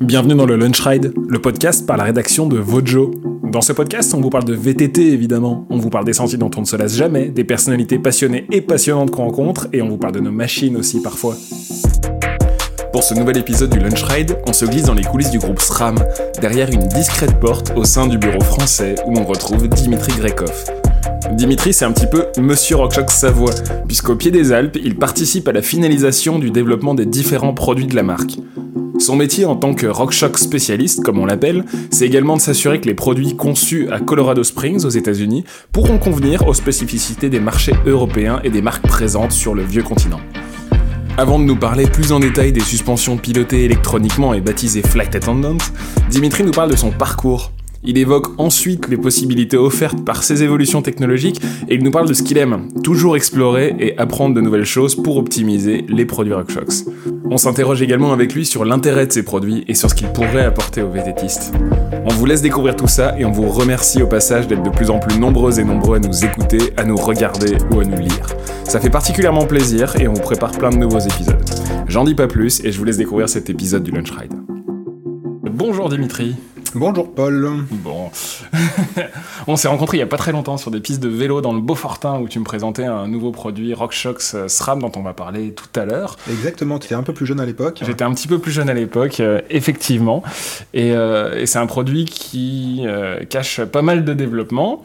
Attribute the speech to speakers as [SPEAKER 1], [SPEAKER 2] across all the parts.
[SPEAKER 1] Bienvenue dans le Lunch Ride, le podcast par la rédaction de Vojo. Dans ce podcast, on vous parle de VTT évidemment, on vous parle des sentiers dont on ne se lasse jamais, des personnalités passionnées et passionnantes qu'on rencontre, et on vous parle de nos machines aussi parfois. Pour ce nouvel épisode du Lunch Ride, on se glisse dans les coulisses du groupe SRAM, derrière une discrète porte au sein du bureau français où l'on retrouve Dimitri Grekov. Dimitri, c'est un petit peu Monsieur Rockshox Savoie, puisqu'au pied des Alpes, il participe à la finalisation du développement des différents produits de la marque. Son métier en tant que RockShox spécialiste, comme on l'appelle, c'est également de s'assurer que les produits conçus à Colorado Springs aux États-Unis pourront convenir aux spécificités des marchés européens et des marques présentes sur le vieux continent. Avant de nous parler plus en détail des suspensions pilotées électroniquement et baptisées Flight Attendant, Dimitri nous parle de son parcours, il évoque ensuite les possibilités offertes par ces évolutions technologiques et il nous parle de ce qu'il aime, toujours explorer et apprendre de nouvelles choses pour optimiser les produits RockShox. On s'interroge également avec lui sur l'intérêt de ces produits et sur ce qu'ils pourraient apporter aux vététistes. On vous laisse découvrir tout ça et on vous remercie au passage d'être de plus en plus nombreux et nombreux à nous écouter, à nous regarder ou à nous lire. Ça fait particulièrement plaisir et on vous prépare plein de nouveaux épisodes. J'en dis pas plus et je vous laisse découvrir cet épisode du Lunch Ride. Bonjour Dimitri.
[SPEAKER 2] Bonjour Paul.
[SPEAKER 1] Bon. on s'est rencontrés il y a pas très longtemps sur des pistes de vélo dans le Beaufortin où tu me présentais un nouveau produit RockShox euh, SRAM dont on va parler tout à l'heure.
[SPEAKER 2] Exactement, tu étais un peu plus jeune à l'époque.
[SPEAKER 1] J'étais un petit peu plus jeune à l'époque, euh, effectivement. Et, euh, et c'est un produit qui cache pas mal de développement.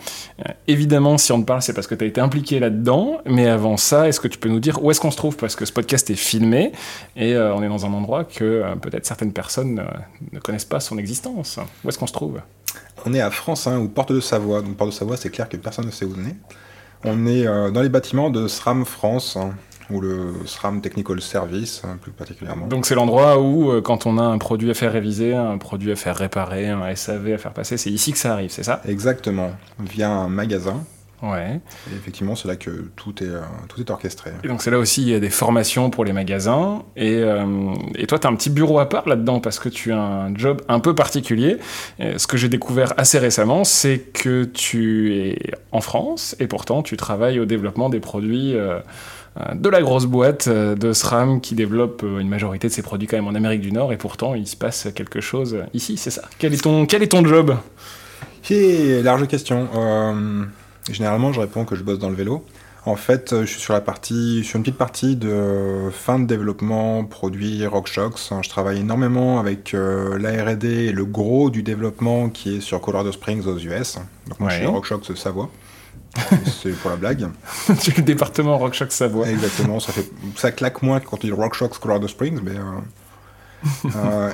[SPEAKER 1] évidemment, si on te parle, c'est parce que tu as été impliqué là-dedans. Mais avant ça, est-ce que tu peux nous dire où est-ce qu'on se trouve? Parce que ce podcast est filmé et on est dans un endroit que peut-être certaines personnes ne connaissent pas son existence. Où est-ce qu'on se trouve?
[SPEAKER 2] On est à France ou Porte de Savoie. Donc Porte de Savoie, c'est clair que personne ne sait où on est. On est euh, dans les bâtiments de SRAM France, hein, ou le SRAM Technical Service, hein, plus particulièrement.
[SPEAKER 1] Donc c'est l'endroit où, euh, quand on a un produit à faire réviser, un produit à faire réparer, un SAV à faire passer, c'est ici que ça arrive, c'est ça?
[SPEAKER 2] Exactement, via un magasin
[SPEAKER 1] Ouais.
[SPEAKER 2] Et effectivement, c'est là que tout est, euh, tout est orchestré.
[SPEAKER 1] Et donc c'est là aussi, il y a des formations pour les magasins. Et, euh, et toi, tu as un petit bureau à part là-dedans parce que tu as un job un peu particulier. Et ce que j'ai découvert assez récemment, c'est que tu es en France et pourtant tu travailles au développement des produits. Euh, de la grosse boîte de SRAM qui développe une majorité de ses produits quand même en Amérique du Nord et pourtant il se passe quelque chose ici, c'est ça? Quel est ton, quel est ton job?
[SPEAKER 2] C'est large question. Généralement, je réponds que je bosse dans le vélo. En fait, je suis sur la partie, sur une petite partie de fin de développement produit RockShox. Je travaille énormément avec euh, la R&D et le gros du développement qui est sur Colorado Springs aux US. Donc moi, je suis RockShox Savoie. C'est pour la blague.
[SPEAKER 1] tu le département RockShox Savoie.
[SPEAKER 2] Exactement. Ça fait, ça claque moins quand tu dis RockShox Colorado Springs, mais. Euh, euh,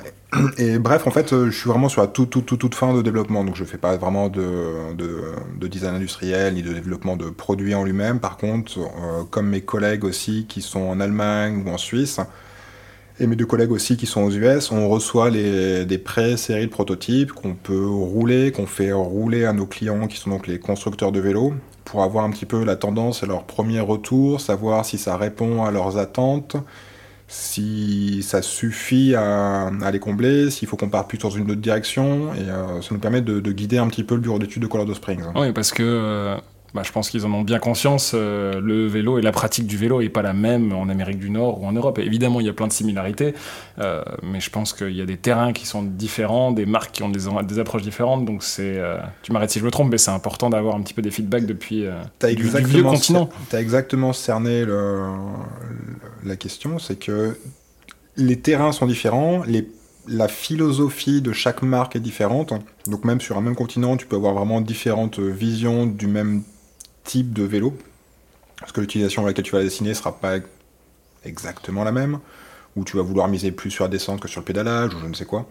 [SPEAKER 2] et bref, en fait, euh, je suis vraiment sur la toute, toute, toute, fin de développement, donc je fais pas vraiment de, de, design industriel ni de développement de produits en lui-même. Par contre, euh, comme mes collègues aussi qui sont en Allemagne ou en Suisse, et mes deux collègues aussi qui sont aux US, on reçoit des pré-séries de prototypes qu'on peut rouler, qu'on fait rouler à nos clients qui sont donc les constructeurs de vélos, pour avoir un petit peu la tendance et leur premier retour, savoir si ça répond à leurs attentes si ça suffit à, les combler, s'il faut qu'on parte plus dans une autre direction, et euh, ça nous permet de, guider un petit peu le bureau d'études de Colorado Springs.
[SPEAKER 1] Oui, parce que euh, bah, je pense qu'ils en ont bien conscience. Euh, le vélo et la pratique du vélo n'est pas la même en Amérique du Nord ou en Europe. évidemment, il y a plein de similarités, euh, mais je pense qu'il y a des terrains qui sont différents, des marques qui ont des, des approches différentes. Donc, c'est, euh, tu m'arrêtes si je me trompe, mais c'est important d'avoir un petit peu des feedbacks depuis
[SPEAKER 2] du, du, vieux continent. Tu as exactement cerné le, la question, c'est que les terrains sont différents, les la philosophie de chaque marque est différente. Donc même sur un même continent, tu peux avoir vraiment différentes visions du même type de vélo. Parce que l'utilisation à laquelle tu vas dessiner sera pas exactement la même. Ou tu vas vouloir miser plus sur la descente que sur le pédalage, ou je ne sais quoi.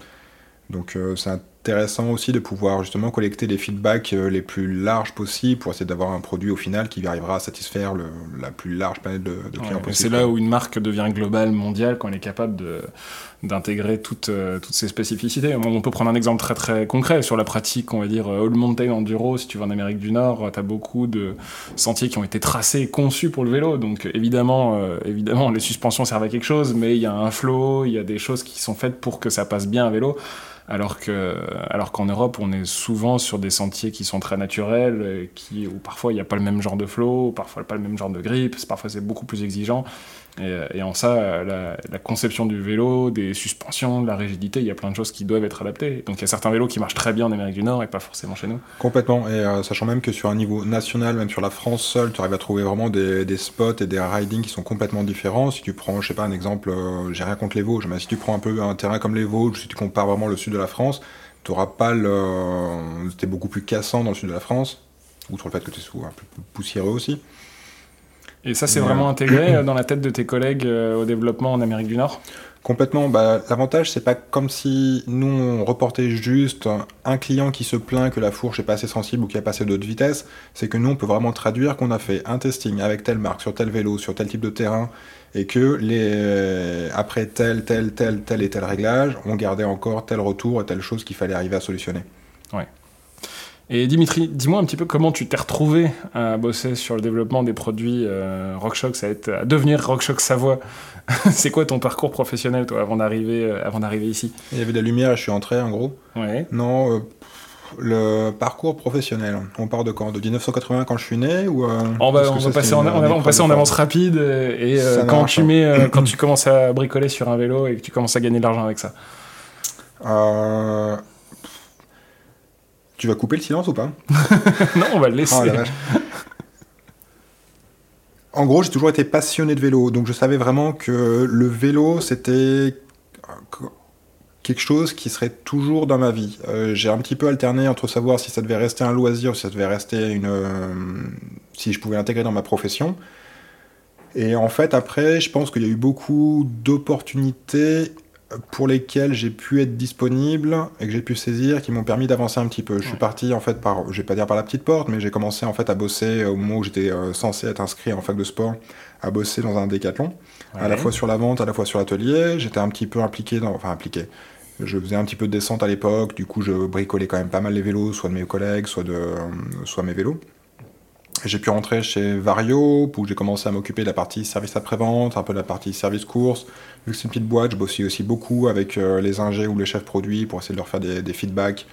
[SPEAKER 2] Donc euh, c'est intéressant aussi de pouvoir justement collecter les feedbacks euh, les plus larges possibles pour essayer d'avoir un produit au final qui arrivera à satisfaire la plus large panel de, clients possible.
[SPEAKER 1] C'est là où une marque devient globale, mondiale, quand elle est capable d'intégrer toutes, euh, toutes ces spécificités. On peut prendre un exemple très très concret sur la pratique, on va dire All Mountain Enduro, si tu vas en Amérique du Nord, tu as beaucoup de sentiers qui ont été tracés, conçus pour le vélo, donc évidemment, évidemment les suspensions servent à quelque chose, mais il y a un flow, il y a des choses qui sont faites pour que ça passe bien à vélo alors que alors qu'en Europe on est souvent sur des sentiers qui sont très naturels qui où parfois il n'y a pas le même genre de flow parfois pas le même genre de grip parfois c'est beaucoup plus exigeant Et, en ça, la, conception du vélo, des suspensions, de la rigidité, il y a plein de choses qui doivent être adaptées. Donc il y a certains vélos qui marchent très bien en Amérique du Nord et pas forcément chez nous.
[SPEAKER 2] Complètement. Et sachant même que sur un niveau national, même sur la France seule, tu arrives à trouver vraiment des, spots et des ridings qui sont complètement différents. Si tu prends, je sais pas, un exemple, j'ai rien contre les Vosges, mais si tu prends un peu un terrain comme les Vosges, si tu compares vraiment le sud de la France, tu n'auras pas le. C'était beaucoup plus cassant dans le sud de la France, outre le fait que tu sois un peu poussiéreux aussi.
[SPEAKER 1] Et ça, c'est vraiment intégré euh, dans la tête de tes collègues euh, au développement en Amérique du Nord?
[SPEAKER 2] Complètement. Bah, L'avantage, c'est pas comme si nous, on reportait juste un client qui se plaint que la fourche est pas assez sensible ou qu'il a pas assez de vitesse. C'est que nous, on peut vraiment traduire qu'on a fait un testing avec telle marque, sur tel vélo, sur tel type de terrain, et que les, après tel, tel, tel, tel et tel réglage, on gardait encore tel retour et telle chose qu'il fallait arriver à solutionner.
[SPEAKER 1] Ouais. Et Dimitri, dis-moi un petit peu comment tu t'es retrouvé à bosser sur le développement des produits euh, RockShox, à, être, à devenir RockShox Savoie. c'est quoi ton parcours professionnel, toi, avant d'arriver, euh, avant d'arriver ici?
[SPEAKER 2] Il y avait de la lumière et je suis entré, en gros.
[SPEAKER 1] Ouais.
[SPEAKER 2] Non, euh, le parcours professionnel. On part de quand? De 1980 quand je suis né ou
[SPEAKER 1] On va, on va passer, en, on passer en avance rapide et quand tu mets, quand tu commences à bricoler sur un vélo et que tu commences à gagner de l'argent avec ça?
[SPEAKER 2] Euh, tu vas couper le silence ou pas
[SPEAKER 1] Non, on va le laisser. Oh,
[SPEAKER 2] en gros, j'ai toujours été passionné de vélo, donc je savais vraiment que le vélo, c'était quelque chose qui serait toujours dans ma vie. Euh, j'ai un petit peu alterné entre savoir si ça devait rester un loisir si ça devait rester une... Euh, si je pouvais l'intégrer dans ma profession. Et en fait, après, je pense qu'il y a eu beaucoup d'opportunités pour lesquels j'ai pu être disponible et que j'ai pu saisir, qui m'ont permis d'avancer un petit peu. Je suis parti en fait par, je vais pas dire par la petite porte, mais j'ai commencé en fait à bosser au moment où j'étais euh, censé être inscrit en fac de sport, à bosser dans un décathlon, à la fois sur la vente, à la fois sur l'atelier. J'étais un petit peu impliqué dans, enfin impliqué. Je faisais un petit peu de descente à l'époque, du coup je bricolais quand même pas mal les vélos, soit de mes collègues, soit de, euh, soit mes vélos. J'ai pu rentrer chez Vario, où j'ai commencé à m'occuper de la partie service après-vente, un peu de la partie service course. Vu que c'est une petite boîte, je bossais aussi beaucoup avec euh, les ingés ou les chefs produits pour essayer de leur faire des, feedbacks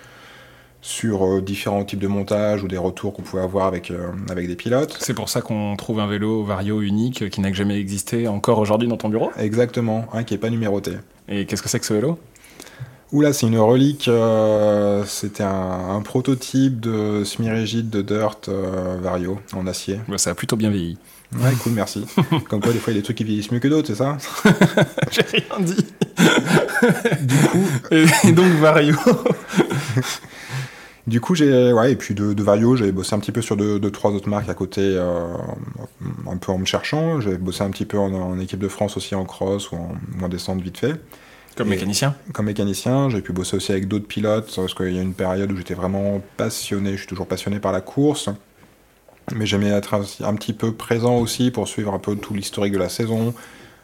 [SPEAKER 2] sur euh, différents types de montages ou des retours qu'on pouvait avoir avec, euh, avec des pilotes.
[SPEAKER 1] C'est pour ça qu'on trouve un vélo Vario unique qui n'a jamais existé encore aujourd'hui dans ton bureau?
[SPEAKER 2] Exactement, un qui n'est pas numéroté.
[SPEAKER 1] Et qu'est-ce que c'est que ce vélo?
[SPEAKER 2] Oula, c'est une relique. Euh, c'était un, prototype de semi-rigide de Dirt euh, Vario en acier.
[SPEAKER 1] Bah, ça a plutôt bien vieilli.
[SPEAKER 2] Ouais, cool, merci. Comme quoi, des fois, il y a des trucs qui vieillissent mieux que d'autres, c'est ça?
[SPEAKER 1] J'ai rien dit. du coup. Et, donc, Vario.
[SPEAKER 2] du coup, j'ai. Ouais, et puis de, Vario, j'avais bossé un petit peu sur deux, trois autres marques à côté, euh, un peu en me cherchant. J'avais bossé un petit peu en, équipe de France aussi en cross ou en, ou en descente vite fait.
[SPEAKER 1] Comme mécanicien
[SPEAKER 2] Comme mécanicien, j'ai pu bosser aussi avec d'autres pilotes, parce qu'il y a une période où j'étais vraiment passionné, je suis toujours passionné par la course, mais j'aimais être un, petit peu présent aussi pour suivre un peu tout l'historique de la saison,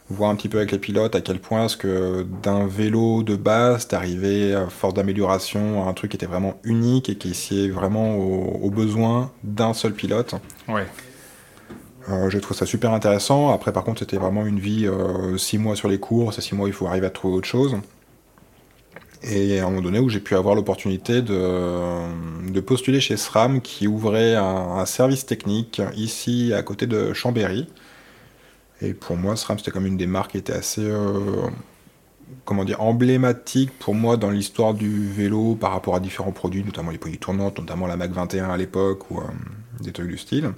[SPEAKER 2] voir un petit peu avec les pilotes à quel point est-ce que d'un vélo de base, t'arrivais à force d'amélioration à un truc qui était vraiment unique et qui sied vraiment aux besoins d'un seul pilote.
[SPEAKER 1] Ouais.
[SPEAKER 2] Euh, j'ai trouvé ça super intéressant. Après, par contre, c'était vraiment une vie 6 euh, mois sur les courses, et 6 mois, il faut arriver à trouver autre chose. Et à un moment donné où j'ai pu avoir l'opportunité de, postuler chez SRAM qui ouvrait un, service technique ici à côté de Chambéry. Et pour moi, SRAM c'était comme une des marques qui était assez euh, comment dire, emblématique pour moi dans l'histoire du vélo par rapport à différents produits, notamment les produits tournantes, notamment la Mac 21 à l'époque ou des trucs du style.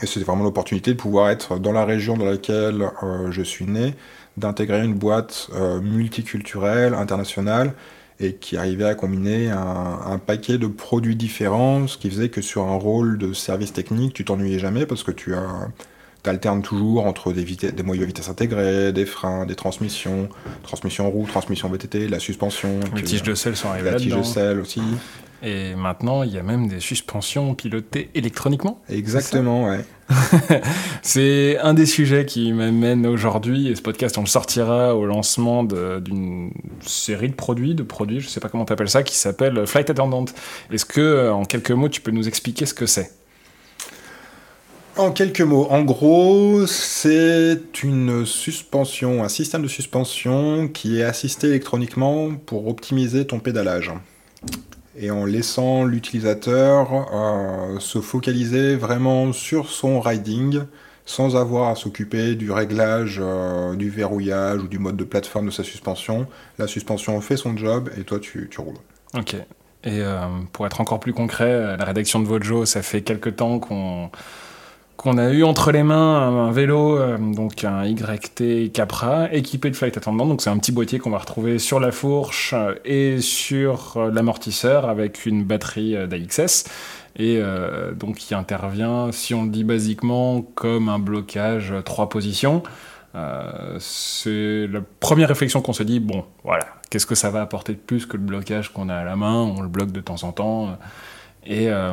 [SPEAKER 2] Et c'était vraiment l'opportunité de pouvoir être dans la région dans laquelle euh, je suis né, d'intégrer une boîte euh, multiculturelle, internationale, et qui arrivait à combiner un, paquet de produits différents, ce qui faisait que sur un rôle de service technique, tu t'ennuyais jamais parce que tu as alternes toujours entre des, des moyens de vitesse intégrés, des freins, des transmissions, transmission roue, transmission VTT, la suspension.
[SPEAKER 1] Les tiges de sel sont arrivées
[SPEAKER 2] La tige de sel aussi.
[SPEAKER 1] Et maintenant, il y a même des suspensions pilotées électroniquement.
[SPEAKER 2] Exactement, ouais.
[SPEAKER 1] c'est un des sujets qui m'amène aujourd'hui, et ce podcast, on le sortira au lancement d'une série de produits, de produits, je sais pas comment tu appelles ça, qui s'appelle Flight Attendant. Est-ce que, en quelques mots, tu peux nous expliquer ce que c'est?
[SPEAKER 2] En quelques mots, en gros, c'est une suspension, un système de suspension qui est assisté électroniquement pour optimiser ton pédalage et en laissant l'utilisateur euh, se focaliser vraiment sur son riding, sans avoir à s'occuper du réglage, euh, du verrouillage ou du mode de plateforme de sa suspension. La suspension fait son job et toi tu, roules.
[SPEAKER 1] Ok. Et euh, pour être encore plus concret, la rédaction de Vojo, ça fait quelques temps qu'on qu'on a eu entre les mains un, vélo, euh, donc un YT Capra, équipé de flight attendant. Donc c'est un petit boîtier qu'on va retrouver sur la fourche et sur l'amortisseur avec une batterie d'AXS et euh, donc qui intervient, si on le dit basiquement, comme un blocage trois positions. Euh, c'est la première réflexion qu'on se dit, bon, voilà, qu'est-ce que ça va apporter de plus que le blocage qu'on a à la main? On le bloque de temps en temps. Et euh,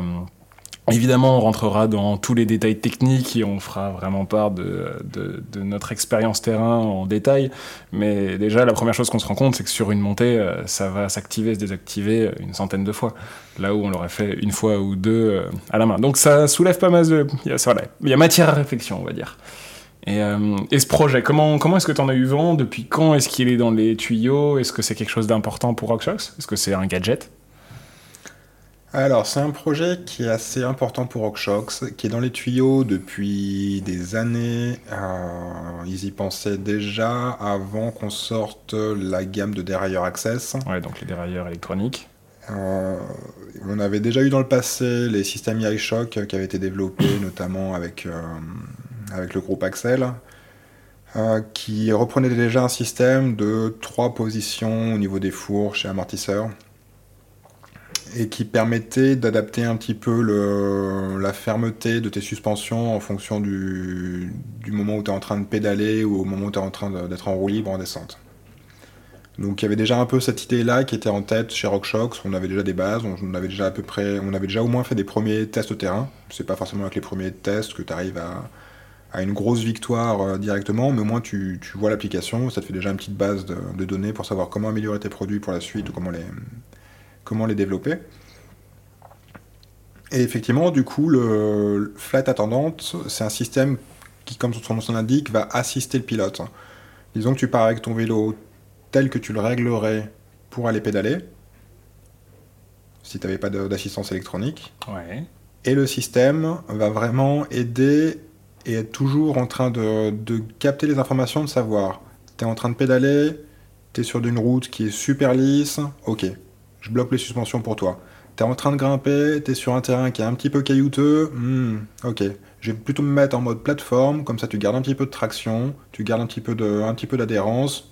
[SPEAKER 1] Évidemment, on rentrera dans tous les détails techniques et on fera vraiment part de, notre expérience terrain en détail. Mais déjà, la première chose qu'on se rend compte, c'est que sur une montée, euh, ça va s'activer, se désactiver une centaine de fois. Là où on l'aurait fait une fois ou deux euh, à la main. Donc ça soulève pas mal de... Il y a, il y a matière à réflexion, on va dire. Et, euh, et ce projet, comment, comment est-ce que tu en as eu vent? Depuis quand est-ce qu'il est dans les tuyaux? Est-ce que c'est quelque chose d'important pour RockShox Est-ce que c'est un gadget?
[SPEAKER 2] Alors, c'est un projet qui est assez important pour RockShox, qui est dans les tuyaux depuis des années. Euh, ils y pensaient déjà avant qu'on sorte la gamme de dérailleurs Access.
[SPEAKER 1] Ouais, donc les dérailleurs électroniques.
[SPEAKER 2] Euh, on avait déjà eu dans le passé les systèmes iShock qui avaient été développés notamment avec, euh, avec le groupe Axel, qui reprenait déjà un système de trois positions au niveau des fourches et amortisseurs et qui permettait d'adapter un petit peu la fermeté de tes suspensions en fonction du, moment où tu es en train de pédaler ou au moment où tu es en train d'être en roue libre en descente. Donc il y avait déjà un peu cette idée-là qui était en tête chez RockShox, on avait déjà des bases, on avait déjà à peu près, on avait déjà au moins fait des premiers tests au terrain. C'est pas forcément avec les premiers tests que tu arrives à, une grosse victoire euh, directement, mais au moins tu, vois l'application, ça te fait déjà une petite base de, données pour savoir comment améliorer tes produits pour la suite ou comment les, comment les développer. Et effectivement, du coup, le flight attendant, c'est un système qui, comme son nom l'indique, va assister le pilote. Disons que tu pars avec ton vélo tel que tu le réglerais pour aller pédaler, si tu n'avais pas d'assistance électronique. Et le système va vraiment aider et être toujours en train de, de capter les informations, de savoir, tu es en train de pédaler, tu es sur une route qui est super lisse, ok, je bloque les suspensions pour toi. T'es en train de grimper, t'es sur un terrain qui est un petit peu caillouteux, hmm, ok. Je vais plutôt me mettre en mode plateforme, comme ça tu gardes un petit peu de traction, tu gardes un petit peu de, un petit peu d'adhérence.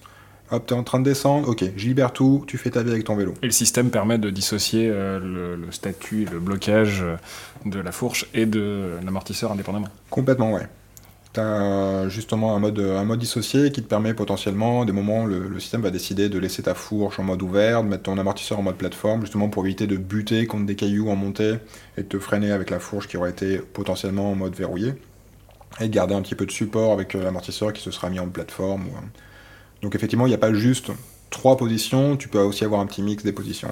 [SPEAKER 2] Hop, t'es en train de descendre, ok, je libère tout, tu fais ta vie avec ton vélo.
[SPEAKER 1] Et le système permet de dissocier euh, le, le, statut, le blocage de la fourche et de l'amortisseur indépendamment.
[SPEAKER 2] Complètement, ouais justement un mode, un mode dissocié qui te permet potentiellement, des moments, le, le, système va décider de laisser ta fourche en mode ouvert, de mettre ton amortisseur en mode plateforme, justement pour éviter de buter contre des cailloux en montée et de te freiner avec la fourche qui aurait été potentiellement en mode verrouillé. Et de garder un petit peu de support avec euh, l'amortisseur qui se sera mis en plateforme. Donc effectivement, il n'y a pas juste trois positions, tu peux aussi avoir un petit mix des positions.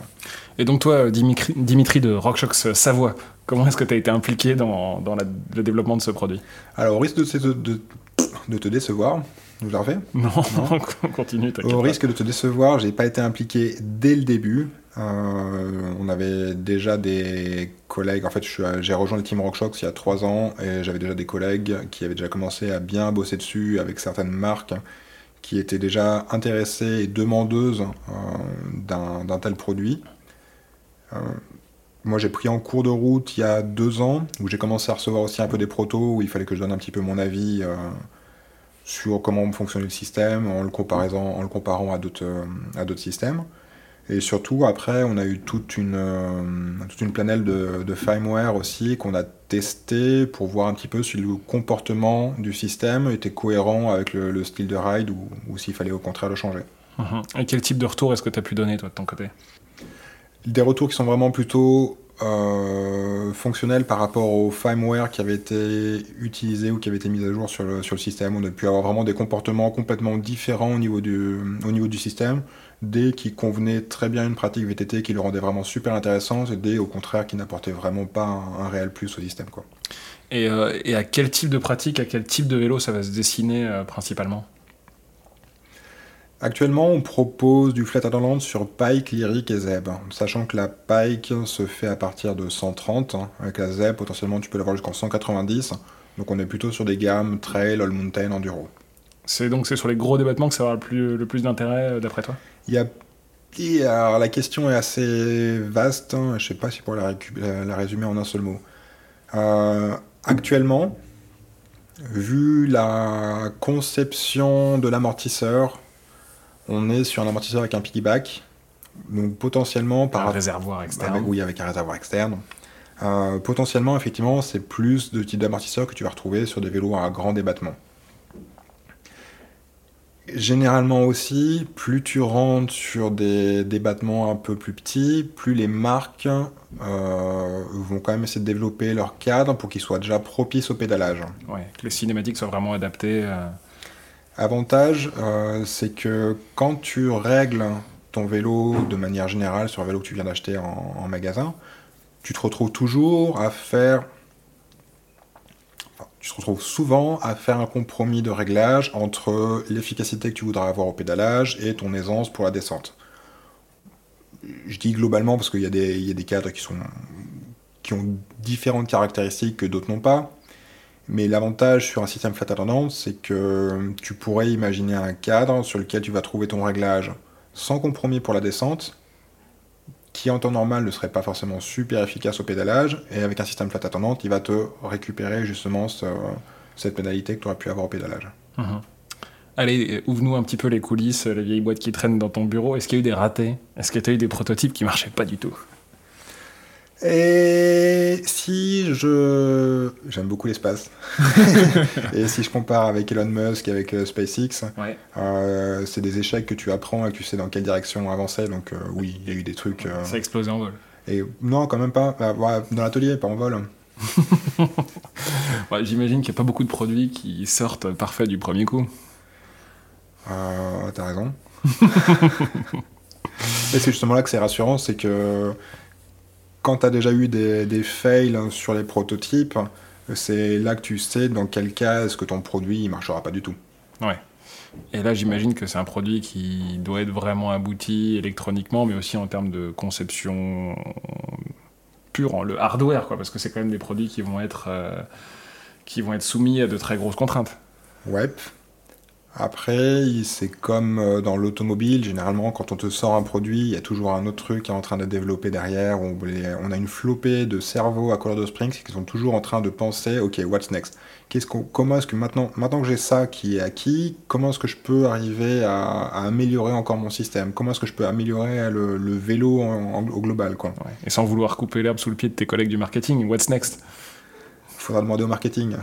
[SPEAKER 1] Et donc toi, Dimitri, Dimitri de RockShox Savoie, comment est-ce que tu as été impliqué dans, dans la, le développement de ce produit?
[SPEAKER 2] Alors au risque de, de, de, de te décevoir, vous la refais?
[SPEAKER 1] Non, non continue.
[SPEAKER 2] Au risque de te décevoir, j'ai pas été impliqué dès le début. Euh, on avait déjà des collègues. En fait, j'ai rejoint le team RockShox il y a trois ans et j'avais déjà des collègues qui avaient déjà commencé à bien bosser dessus avec certaines marques qui étaient déjà intéressées et demandeuses euh, d'un tel produit. Euh, moi, j'ai pris en cours de route il y a deux ans, où j'ai commencé à recevoir aussi un peu des protos, où il fallait que je donne un petit peu mon avis euh, sur comment fonctionnait le système, en le, en le comparant à d'autres systèmes. Et surtout, après, on a eu toute une, euh, toute une planète de, de firmware aussi qu'on a testé pour voir un petit peu si le comportement du système était cohérent avec le, le style de ride ou, ou s'il fallait au contraire le changer.
[SPEAKER 1] Uh Et quel type de retour est-ce que tu as pu donner, toi, de ton côté?
[SPEAKER 2] Des retours qui sont vraiment plutôt euh, fonctionnels par rapport au firmware qui avait été utilisé ou qui avait été mis à jour sur le, sur le système. On a pu avoir vraiment des comportements complètement différents au niveau du, au niveau du système des qui convenaient très bien à une pratique VTT, qui le rendait vraiment super intéressant, et des au contraire qui n'apportaient vraiment pas un, réel plus au système. Quoi.
[SPEAKER 1] Et, euh, et, à quel type de pratique, à quel type de vélo ça va se dessiner euh, principalement?
[SPEAKER 2] Actuellement, on propose du flat attendant sur Pike, Lyric et Zeb, sachant que la Pike se fait à partir de 130, hein. avec la Zeb, potentiellement tu peux l'avoir jusqu'en 190. Donc on est plutôt sur des gammes trail, all mountain, enduro.
[SPEAKER 1] C'est donc c'est sur les gros débattements que ça aura le plus, le plus d'intérêt euh, d'après toi?
[SPEAKER 2] Il y a alors, la question est assez vaste, hein. je ne sais pas si pourrais la, la, résumer en un seul mot. Euh, actuellement, vu la conception de l'amortisseur, on est sur un amortisseur avec un piggyback, donc potentiellement par
[SPEAKER 1] un réservoir externe.
[SPEAKER 2] oui, avec un réservoir externe. Euh, potentiellement, effectivement, c'est plus de type d'amortisseur que tu vas retrouver sur des vélos à grand débattement. Généralement aussi, plus tu rentres sur des débattements un peu plus petits, plus les marques euh, vont quand même essayer de développer leur cadre pour qu'ils soient déjà propices au pédalage.
[SPEAKER 1] Ouais, que les cinématiques soient vraiment adaptées. Euh.
[SPEAKER 2] Avantage, euh, c'est que quand tu règles ton vélo de manière générale sur un vélo que tu viens d'acheter en magasin, tu te retrouves toujours à faire souvent à faire un compromis de réglage entre l'efficacité que tu voudras avoir au pédalage et ton aisance pour la descente. Je dis globalement parce qu'il y, a des cadres qui, sont, qui ont différentes caractéristiques que d'autres n'ont pas. Mais l'avantage sur un système flat attendant, c'est que tu pourrais imaginer un cadre sur lequel tu vas trouver ton réglage sans compromis pour la descente, qui en temps normal ne serait pas forcément super efficace au pédalage, et avec un système flat attendante, il va te récupérer justement cette pénalité que tu aurais pu avoir au pédalage.
[SPEAKER 1] Mhm. Allez, ouvre-nous un petit peu les coulisses, les vieilles boîtes qui traînent dans ton bureau. Est-ce qu'il y a eu des ratés? Est-ce que tu as eu des prototypes qui marchaient pas du tout?
[SPEAKER 2] Et si je. J'aime beaucoup l'espace. et si je compare avec Elon Musk et avec euh, SpaceX, euh, c'est des échecs que tu apprends et que tu sais dans quelle direction avancer. Donc, euh, oui, il y a eu des trucs.
[SPEAKER 1] Ça a explosé en vol.
[SPEAKER 2] Et non, quand même pas. Bah, dans l'atelier, pas en vol.
[SPEAKER 1] J'imagine qu'il n'y a pas beaucoup de produits qui sortent parfaits du premier coup.
[SPEAKER 2] T'as raison. et c'est justement là que c'est rassurant, c'est que quand tu as déjà eu des, fails sur les prototypes, c'est là que tu sais dans quel cas est-ce que ton produit ne marchera pas du tout.
[SPEAKER 1] Ouais. Et là, j'imagine que c'est un produit qui doit être vraiment abouti électroniquement, mais aussi en termes de conception pure, le hardware, quoi, parce que c'est quand même des produits qui vont être, euh, qui vont être soumis à de très grosses contraintes.
[SPEAKER 2] Ouais. Après, c'est comme euh, dans l'automobile, généralement quand on te sort un produit, il y a toujours un autre truc qui est en train de développer derrière. On, a une flopée de cerveaux à Colorado Springs qui sont toujours en train de penser, ok, what's next? Comment est-ce que maintenant, maintenant que j'ai ça qui est acquis, comment est-ce que je peux arriver à, améliorer encore mon système? Comment est-ce que je peux améliorer le, vélo au global quoi?
[SPEAKER 1] Et sans vouloir couper l'herbe sous le pied de tes collègues du marketing, what's next?
[SPEAKER 2] Faudra demander au marketing.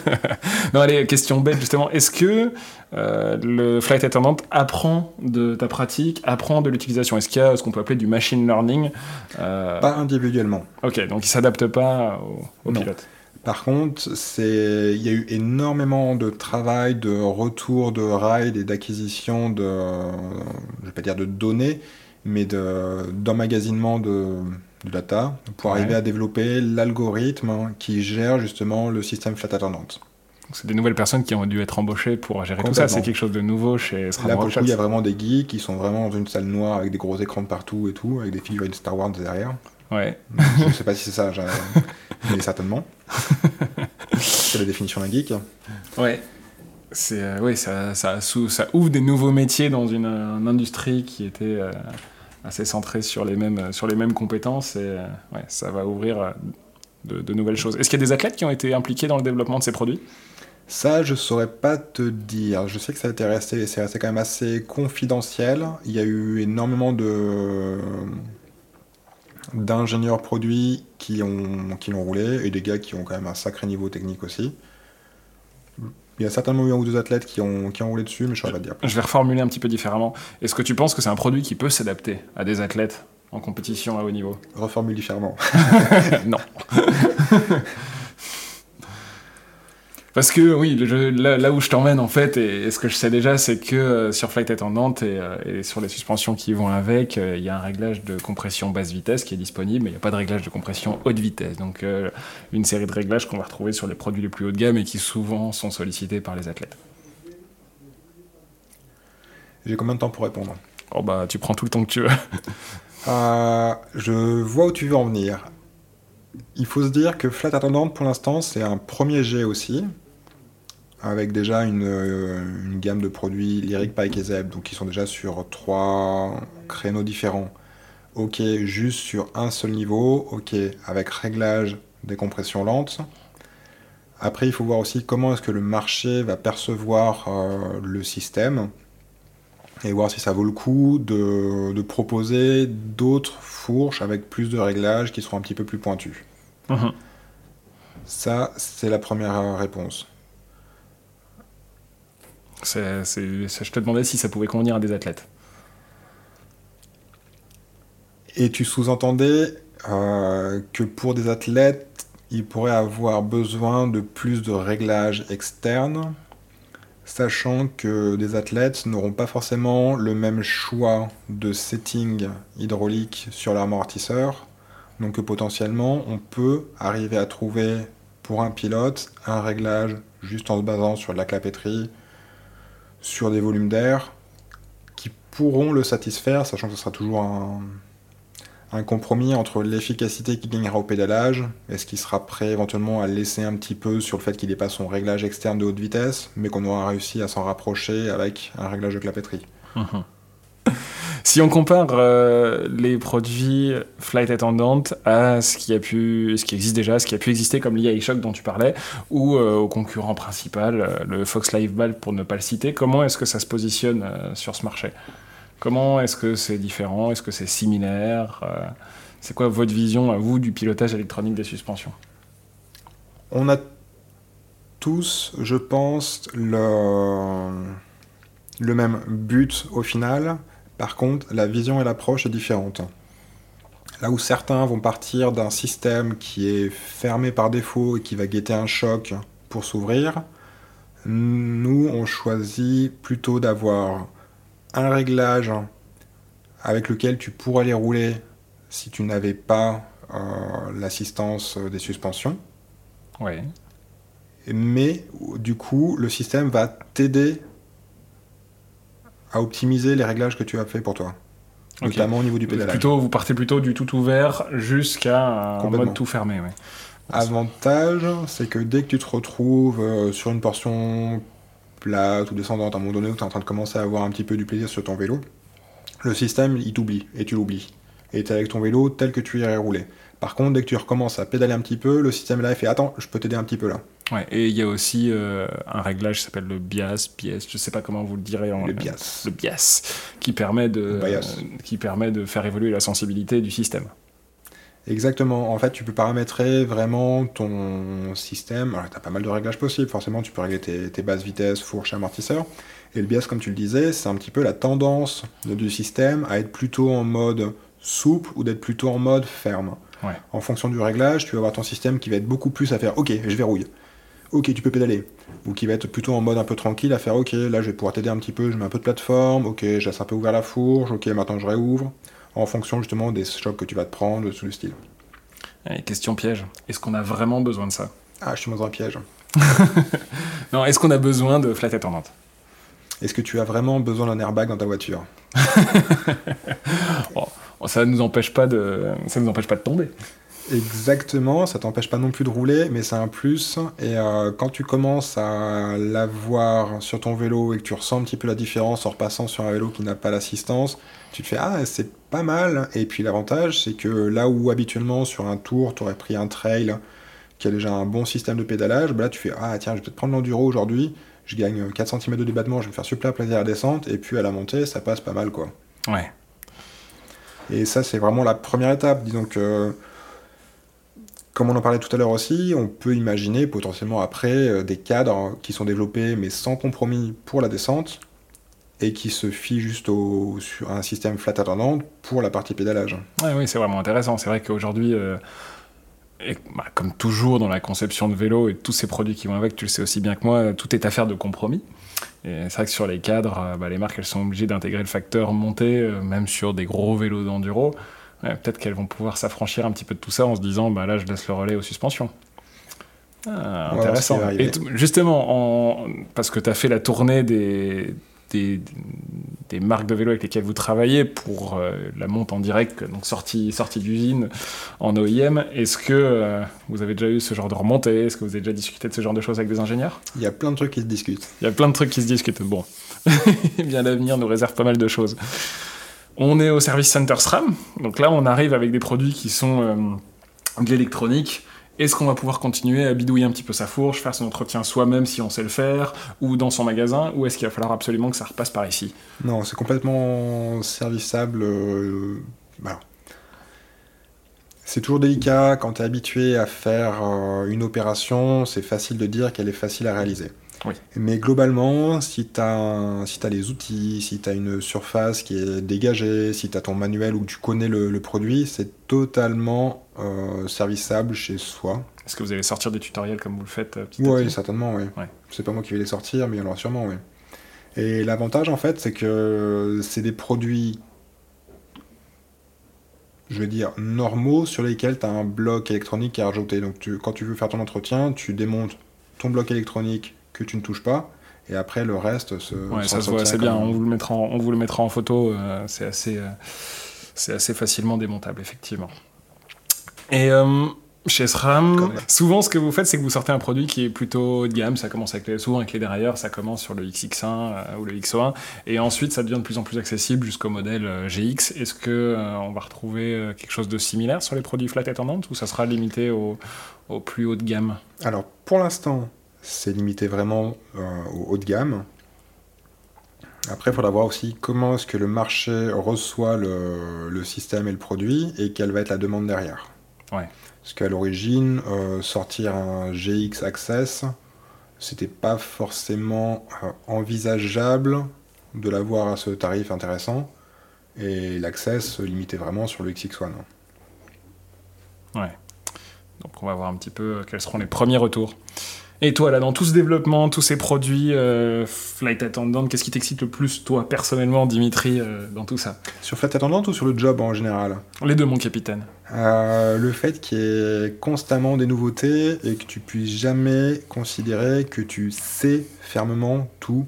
[SPEAKER 1] non, allez, question bête justement. Est-ce que euh, le flight attendant apprend de ta pratique, apprend de l'utilisation? Est-ce qu'il y a ce qu'on peut appeler du machine learning
[SPEAKER 2] euh, Pas individuellement.
[SPEAKER 1] Ok, donc il s'adapte pas au, pilote.
[SPEAKER 2] Par contre, il y a eu énormément de travail de retour de ride et d'acquisition de, je vais pas dire de données, mais d'emmagasinement de, de data pour arriver à développer l'algorithme qui gère justement le système flat attendant.
[SPEAKER 1] C'est des nouvelles personnes qui ont dû être embauchées pour gérer tout ça. C'est quelque chose de nouveau chez
[SPEAKER 2] SRAM Là, pour il y a vraiment des geeks qui sont vraiment dans une salle noire avec des gros écrans de partout et tout, avec des figurines Star Wars derrière.
[SPEAKER 1] Ouais.
[SPEAKER 2] Je sais pas si c'est ça, mais certainement. c'est la définition d'un geek.
[SPEAKER 1] Ouais. C'est, euh, oui, ça, ça, ça, ouvre des nouveaux métiers dans une, industrie qui était euh, assez centré sur les mêmes, sur les mêmes compétences et euh, ouais, ça va ouvrir euh, de, nouvelles choses. Est-ce qu'il y a des athlètes qui ont été impliqués dans le développement de ces produits?
[SPEAKER 2] Ça, je saurais pas te dire. Je sais que ça a été resté, c'est resté quand même assez confidentiel. Il y a eu énormément de d'ingénieurs produits qui ont qui l'ont roulé et des gars qui ont quand même un sacré niveau technique aussi. Il y a certainement eu un ou deux athlètes qui ont, qui ont roulé dessus, mais je ne saurais pas dire.
[SPEAKER 1] Je vais reformuler un petit peu différemment. Est-ce que tu penses que c'est un produit qui peut s'adapter à des athlètes en compétition à haut niveau?
[SPEAKER 2] Reformule différemment.
[SPEAKER 1] non. Parce que oui, là, où je t'emmène en fait, et, ce que je sais déjà, c'est que euh, sur Flight Attendant et, euh, et, sur les suspensions qui vont avec, euh, il y a un réglage de compression basse vitesse qui est disponible, mais il n'y a pas de réglage de compression haute vitesse. Donc une série de réglages qu'on va retrouver sur les produits les plus haut de gamme et qui souvent sont sollicités par les athlètes.
[SPEAKER 2] J'ai combien de temps pour répondre?
[SPEAKER 1] Oh bah tu prends tout le temps que tu veux.
[SPEAKER 2] je vois où tu veux en venir. Il faut se dire que Flat Attendant, pour l'instant, c'est un premier jet aussi, avec déjà une, euh, une gamme de produits Lyric, Pike et Zeb, donc qui sont déjà sur trois créneaux différents. Ok, juste sur un seul niveau, ok, avec réglage des compressions lentes. Après, il faut voir aussi comment est-ce que le marché va percevoir euh, le système et voir si ça vaut le coup de, de proposer d'autres fourches avec plus de réglages qui seront un petit peu plus pointus.
[SPEAKER 1] Mhm.
[SPEAKER 2] Ça, c'est la première réponse.
[SPEAKER 1] Je te demandais si ça pouvait convenir à des athlètes.
[SPEAKER 2] Et tu sous-entendais euh, que pour des athlètes, ils pourraient avoir besoin de plus de réglages externes, sachant que des athlètes n'auront pas forcément le même choix de setting hydraulique sur l'amortisseur. Donc que potentiellement, on peut arriver à trouver pour un pilote un réglage juste en se basant sur de la clapetterie, sur des volumes d'air, qui pourront le satisfaire, sachant que ce sera toujours un, compromis entre l'efficacité qu'il gagnera au pédalage, est-ce qu'il sera prêt éventuellement à laisser un petit peu sur le fait qu'il n'ait pas son réglage externe de haute vitesse, mais qu'on aura réussi à s'en rapprocher avec un réglage de clapetterie.
[SPEAKER 1] Si on compare euh, les produits Flight Attendant à ce qui a pu, ce qui existe déjà, ce qui a pu exister comme l'IA Shock dont tu parlais, ou euh, au concurrent principal, euh, le Fox Live Ball pour ne pas le citer, comment est-ce que ça se positionne sur ce marché? Comment est-ce que c'est différent? Est-ce que c'est similaire C'est quoi votre vision à vous du pilotage électronique des suspensions?
[SPEAKER 2] On a tous, je pense, le même but au final. Par contre, la vision et l'approche est différente. Là où certains vont partir d'un système qui est fermé par défaut et qui va guetter un choc pour s'ouvrir, nous, on choisit plutôt d'avoir un réglage avec lequel tu pourrais les rouler si tu n'avais pas euh, l'assistance des suspensions
[SPEAKER 1] Oui.
[SPEAKER 2] mais du coup, le système va t'aider à optimiser les réglages que tu as fait pour toi, notamment au niveau du pédalage.
[SPEAKER 1] Plutôt, vous partez plutôt du tout ouvert jusqu'à un
[SPEAKER 2] Complètement.
[SPEAKER 1] mode tout fermé. Ouais.
[SPEAKER 2] Avantage, c'est que dès que tu te retrouves euh, sur une portion plate ou descendante, à un moment donné où tu es en train de commencer à avoir un petit peu du plaisir sur ton vélo, le système, il t'oublie, et tu l'oublies. Et tu es avec ton vélo tel que tu irais rouler. Par contre, dès que tu recommences à pédaler un petit peu, le système là, il fait Attends, je peux t'aider un petit peu là.
[SPEAKER 1] Ouais, et il y a aussi euh, un réglage qui s'appelle le bias, bias, je sais pas comment vous le direz en
[SPEAKER 2] Le bias.
[SPEAKER 1] le bias, qui permet de
[SPEAKER 2] Le bias.
[SPEAKER 1] euh, qui permet de faire évoluer la sensibilité du système.
[SPEAKER 2] Exactement. En fait, tu peux paramétrer vraiment ton système. Alors, tu as pas mal de réglages possibles. Forcément, tu peux régler tes, tes basses vitesses, fourches, amortisseurs. Et le bias, comme tu le disais, c'est un petit peu la tendance du système à être plutôt en mode souple ou d'être plutôt en mode ferme.
[SPEAKER 1] Ouais.
[SPEAKER 2] En fonction du réglage, tu vas avoir ton système qui va être beaucoup plus à faire OK, je verrouille. OK, tu peux pédaler. Ou qui va être plutôt en mode un peu tranquille à faire OK, là je vais pouvoir t'aider un petit peu, je mets un peu de plateforme, OK, je laisse un peu ouvert la fourche, OK, maintenant je réouvre. En fonction justement des chocs que tu vas te prendre, sous le style.
[SPEAKER 1] Question piège, est-ce qu'on a vraiment besoin de ça?
[SPEAKER 2] Ah, je suis dans un piège.
[SPEAKER 1] Non, est-ce qu'on a besoin de flat attendante
[SPEAKER 2] Est-ce que tu as vraiment besoin d'un airbag dans ta voiture?
[SPEAKER 1] Oh, Ça nous empêche pas de ça nous empêche pas de tomber.
[SPEAKER 2] Exactement, ça t'empêche pas non plus de rouler, mais c'est un plus. Et euh, quand tu commences à l'avoir sur ton vélo et que tu ressens un petit peu la différence en repassant sur un vélo qui n'a pas l'assistance, tu te fais Ah, c'est pas mal. Et puis l'avantage, c'est que là où habituellement sur un tour, tu aurais pris un trail qui a déjà un bon système de pédalage, bah là tu fais Ah, tiens, je vais peut-être prendre l'enduro aujourd'hui. Je gagne 4 cm de débattement, je vais me faire super plaisir à la descente, et puis à la montée, ça passe pas mal quoi.
[SPEAKER 1] Ouais.
[SPEAKER 2] Et ça, c'est vraiment la première étape. Disons que, comme on en parlait tout à l'heure aussi, on peut imaginer potentiellement après euh, des cadres qui sont développés mais sans compromis pour la descente et qui se fient juste au, sur un système flat attendant pour la partie pédalage.
[SPEAKER 1] Ouais, oui, c'est vraiment intéressant. C'est vrai qu'aujourd'hui, euh, et, bah, comme toujours dans la conception de vélo et tous ces produits qui vont avec, tu le sais aussi bien que moi, tout est affaire de compromis. Et c'est vrai que sur les cadres, euh, bah, les marques elles sont obligées d'intégrer le facteur montée, euh, même sur des gros vélos d'enduro. Ouais, Peut-être qu'elles vont pouvoir s'affranchir un petit peu de tout ça en se disant bah là je laisse le relais aux suspensions. Ah, intéressant. Et justement, en- parce que tu as fait la tournée des, des, des marques de vélo avec lesquelles vous travaillez pour euh, la monte en direct, donc sortie, sortie d'usine en OIM. Est-ce que euh, vous avez déjà eu ce genre de remontée? Est-ce que vous avez déjà discuté de ce genre de choses avec des ingénieurs?
[SPEAKER 2] Il y a plein de trucs qui se discutent.
[SPEAKER 1] Il y a plein de trucs qui se discutent. Bon, eh bien l'avenir nous réserve pas mal de choses. On est au service Center SRAM, donc là on arrive avec des produits qui sont euh, de l'électronique est-ce qu'on va pouvoir continuer à bidouiller un petit peu sa fourche, faire son entretien soi-même si on sait le faire, ou dans son magasin, ou est-ce qu'il va falloir absolument que ça repasse par ici?
[SPEAKER 2] Non, c'est complètement serviçable. Euh. C'est toujours délicat quand tu es habitué à faire euh, une opération, c'est facile de dire qu'elle est facile à réaliser. Mais globalement, si tu as, si as les outils, si tu as une surface qui est dégagée, si tu as ton manuel où tu connais le, produit, c'est totalement euh, serviçable chez soi.
[SPEAKER 1] Est-ce que vous allez sortir des tutoriels comme vous le faites euh,
[SPEAKER 2] Oui, certainement, oui. C'est pas moi qui vais les sortir, mais alors sûrement, oui. Et l'avantage, en fait, c'est que c'est des produits, je veux dire, normaux sur lesquels tu as un bloc électronique à rajouter. Donc, tu, quand tu veux faire ton entretien, tu démontes ton bloc électronique que tu ne touches pas. Et après, le reste se.
[SPEAKER 1] Ouais, ça se voit assez bien. On vous le mettra en, on vous le mettra en photo. Euh, c'est assez, euh, c'est assez facilement démontable, effectivement. Et euh, chez SRAM, souvent, ce que vous faites, c'est que vous sortez un produit qui est plutôt haut de gamme. Ça commence avec les, souvent avec les dérailleurs, ça commence sur le XX1 ou le XO1. Et ensuite, ça devient de plus en plus accessible jusqu'au modèle GX. Est-ce que on va retrouver quelque chose de similaire sur les produits flat attendant ou ça sera limité au, au plus haut de gamme?
[SPEAKER 2] Alors, pour l'instant, c'est limité vraiment euh, au haut de gamme. Après, il faudra voir aussi comment est-ce que le marché reçoit le, système et le produit et quelle va être la demande derrière.
[SPEAKER 1] Ouais.
[SPEAKER 2] Parce qu'à l'origine, euh, sortir un GX Access, c'était pas forcément euh, envisageable de l'avoir à ce tarif intéressant. Et l'Access se limitait vraiment sur le XX1.
[SPEAKER 1] Ouais. Donc on va voir un petit peu quels seront les premiers retours. Et toi, là, dans tout ce développement, tous ces produits euh, Flight Attendant, qu'est-ce qui t'excite le plus, toi, personnellement, Dimitri, euh, dans tout ça
[SPEAKER 2] Sur Flight Attendant ou sur le job en général
[SPEAKER 1] Les deux, mon capitaine.
[SPEAKER 2] Euh, le fait qu'il y ait constamment des nouveautés et que tu puisses jamais considérer que tu sais fermement tout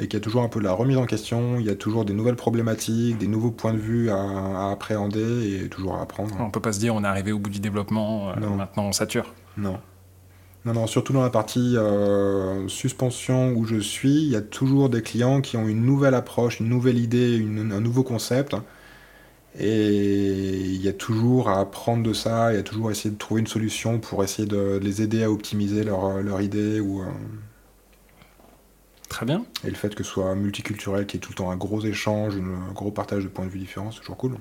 [SPEAKER 2] et qu'il y a toujours un peu de la remise en question, il y a toujours des nouvelles problématiques, des nouveaux points de vue à, appréhender et toujours à apprendre.
[SPEAKER 1] On peut pas se dire on est arrivé au bout du développement, maintenant on sature.
[SPEAKER 2] Non. Non, non, surtout dans la partie euh, suspension où je suis, il y a toujours des clients qui ont une nouvelle approche, une nouvelle idée, un nouveau concept. Et il y a toujours à apprendre de ça, il y a toujours à essayer de trouver une solution pour essayer de, les aider à optimiser leur, leur idée. Ou, euh,
[SPEAKER 1] Très bien.
[SPEAKER 2] Et le fait que ce soit multiculturel, qu'il y ait tout le temps un gros échange, un gros partage de points de vue différents, c'est toujours cool.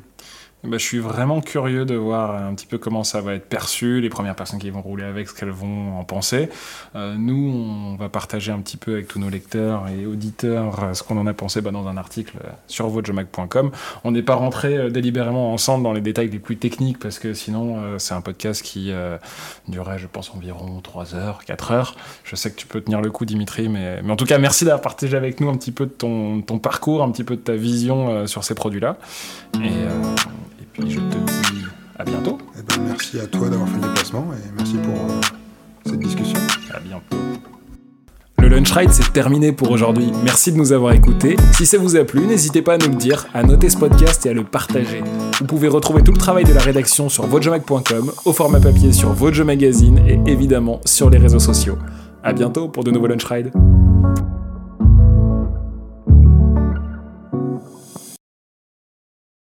[SPEAKER 1] Bah, je suis vraiment curieux de voir un petit peu comment ça va être perçu, les premières personnes qui vont rouler avec, ce qu'elles vont en penser. Euh, nous, on va partager un petit peu avec tous nos lecteurs et auditeurs euh, ce qu'on en a pensé bah, dans un article sur votejomag.com. On n'est pas rentré euh, délibérément ensemble dans les détails les plus techniques parce que sinon, c'est un podcast qui durerait, je pense, environ 3 heures, 4 heures. Je sais que tu peux tenir le coup, Dimitri, mais, en tout cas, merci d'avoir partagé avec nous un petit peu de ton, parcours, un petit peu de ta vision sur ces produits-là. Puis je te dis à bientôt.
[SPEAKER 2] Eh ben, merci à toi d'avoir fait le déplacement et merci pour euh, cette discussion.
[SPEAKER 1] À bientôt. Le Lunch Ride, c'est terminé pour aujourd'hui. Merci de nous avoir écoutés. Si ça vous a plu, n'hésitez pas à nous le dire, à noter ce podcast et à le partager. Vous pouvez retrouver tout le travail de la rédaction sur votejomag.com, au format papier sur Vojo Magazine et évidemment sur les réseaux sociaux. À bientôt pour de nouveaux Lunch Ride.